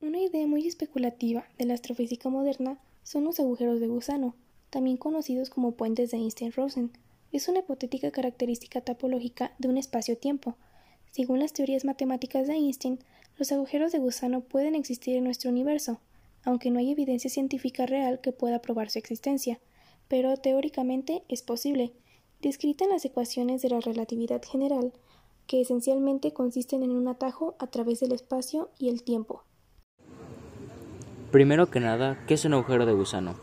Una idea muy especulativa de la astrofísica moderna son los agujeros de gusano, también conocidos como puentes de Einstein-Rosen. Es una hipotética característica topológica de un espacio-tiempo. Según las teorías matemáticas de Einstein, los agujeros de gusano pueden existir en nuestro universo, aunque no hay evidencia científica real que pueda probar su existencia, pero teóricamente es posible, descrita en las ecuaciones de la relatividad general, que esencialmente consisten en un atajo a través del espacio y el tiempo. Primero que nada, ¿qué es un agujero de gusano?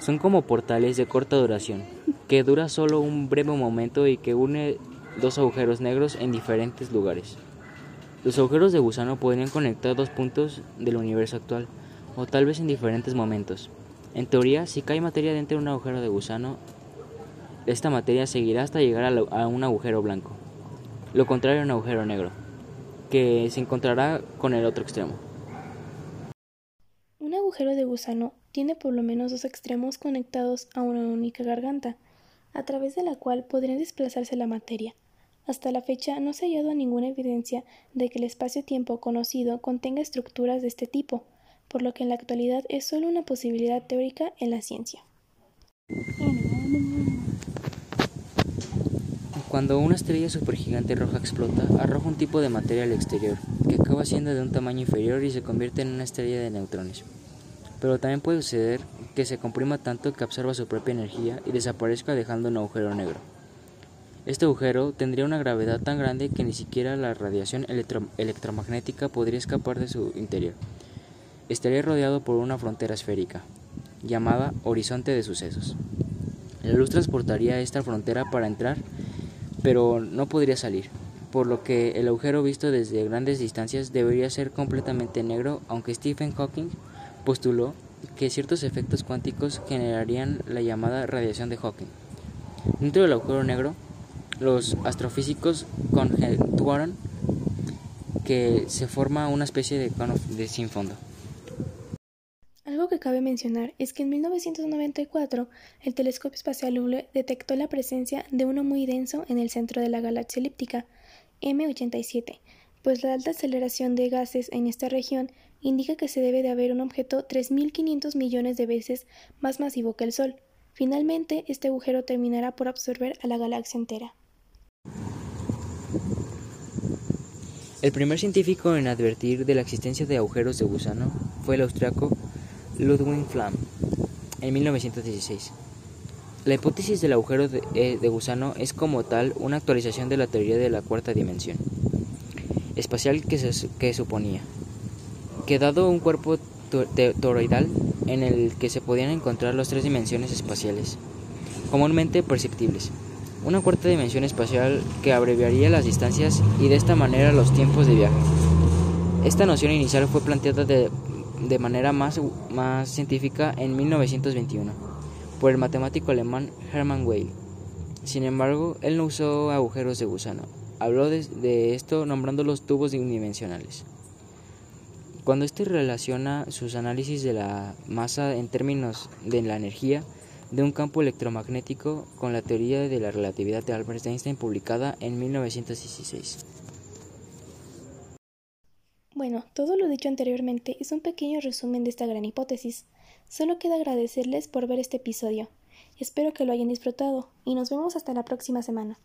Son como portales de corta duración, que dura solo un breve momento y que une dos agujeros negros en diferentes lugares. Los agujeros de gusano podrían conectar dos puntos del universo actual, o tal vez en diferentes momentos. En teoría, si cae materia dentro de un agujero de gusano, esta materia seguirá hasta llegar a, un agujero blanco. Lo contrario a un agujero negro, que se encontrará con el otro extremo agujero de gusano tiene por lo menos dos extremos conectados a una única garganta, a través de la cual podría desplazarse la materia. Hasta la fecha no se ha hallado ninguna evidencia de que el espacio-tiempo conocido contenga estructuras de este tipo, por lo que en la actualidad es solo una posibilidad teórica en la ciencia. Cuando una estrella supergigante roja explota, arroja un tipo de materia al exterior, que acaba siendo de un tamaño inferior y se convierte en una estrella de neutrones pero también puede suceder que se comprima tanto que absorba su propia energía y desaparezca dejando un agujero negro. Este agujero tendría una gravedad tan grande que ni siquiera la radiación electromagnética podría escapar de su interior. Estaría rodeado por una frontera esférica, llamada horizonte de sucesos. La luz transportaría esta frontera para entrar, pero no podría salir, por lo que el agujero visto desde grandes distancias debería ser completamente negro, aunque Stephen Hawking postuló que ciertos efectos cuánticos generarían la llamada radiación de Hawking. Dentro del agujero negro, los astrofísicos conjeturan que se forma una especie de cono de sin fondo. Algo que cabe mencionar es que en 1994 el telescopio espacial Hubble detectó la presencia de uno muy denso en el centro de la galaxia elíptica M87, pues la alta aceleración de gases en esta región indica que se debe de haber un objeto 3.500 millones de veces más masivo que el Sol. Finalmente, este agujero terminará por absorber a la galaxia entera. El primer científico en advertir de la existencia de agujeros de gusano fue el austriaco Ludwig Flamm en 1916. La hipótesis del agujero de, eh, de, gusano es como tal una actualización de la teoría de la cuarta dimensión espacial que, se, suponía que dado un cuerpo toroidal en el que se podían encontrar las tres dimensiones espaciales, comúnmente perceptibles, una cuarta dimensión espacial que abreviaría las distancias y de esta manera los tiempos de viaje. Esta noción inicial fue planteada de, de manera más, científica en 1921 por el matemático alemán Hermann Weyl. Sin embargo, él no usó agujeros de gusano, habló de, de esto nombrando los tubos unidimensionales. Cuando éste relaciona sus análisis de la masa en términos de la energía de un campo electromagnético con la teoría de la relatividad de Albert Einstein publicada en 1916. Bueno, todo lo dicho anteriormente es un pequeño resumen de esta gran hipótesis. Solo queda agradecerles por ver este episodio. Espero que lo hayan disfrutado y nos vemos hasta la próxima semana.